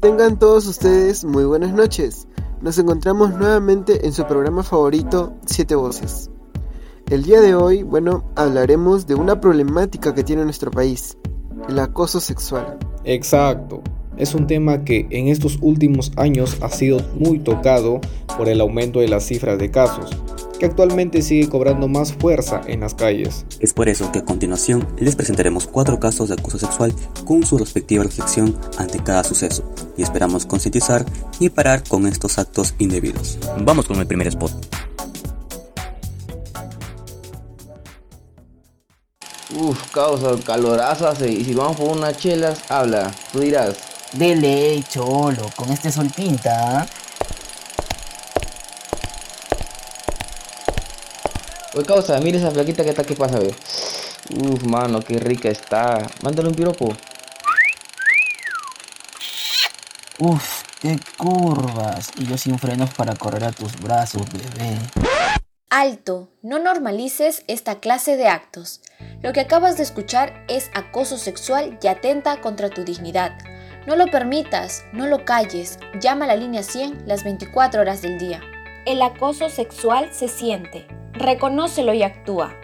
Tengan todos ustedes muy buenas noches. Nos encontramos nuevamente en su programa favorito, Siete Voces. El día de hoy, bueno, hablaremos de una problemática que tiene nuestro país, el acoso sexual. Exacto. Es un tema que en estos últimos años ha sido muy tocado por el aumento de las cifras de casos, que actualmente sigue cobrando más fuerza en las calles. Es por eso que a continuación les presentaremos cuatro casos de acoso sexual con su respectiva reflexión ante cada suceso y esperamos concientizar y parar con estos actos indebidos. Vamos con el primer spot. Uf, causa, calorazo hace. Y si vamos por unas chelas, habla. Tú dirás. Dele, cholo, con este sol pinta. Oye, causa, mira esa flaquita que está, ¿qué pasa, ve? Uf, mano, qué rica está. Mándale un piropo. Uf, qué curvas. Y yo sin frenos para correr a tus brazos, bebé. Alto, no normalices esta clase de actos. Lo que acabas de escuchar es acoso sexual y atenta contra tu dignidad. No lo permitas, no lo calles, llama a la línea 100 las 24 horas del día. El acoso sexual se siente, reconócelo y actúa.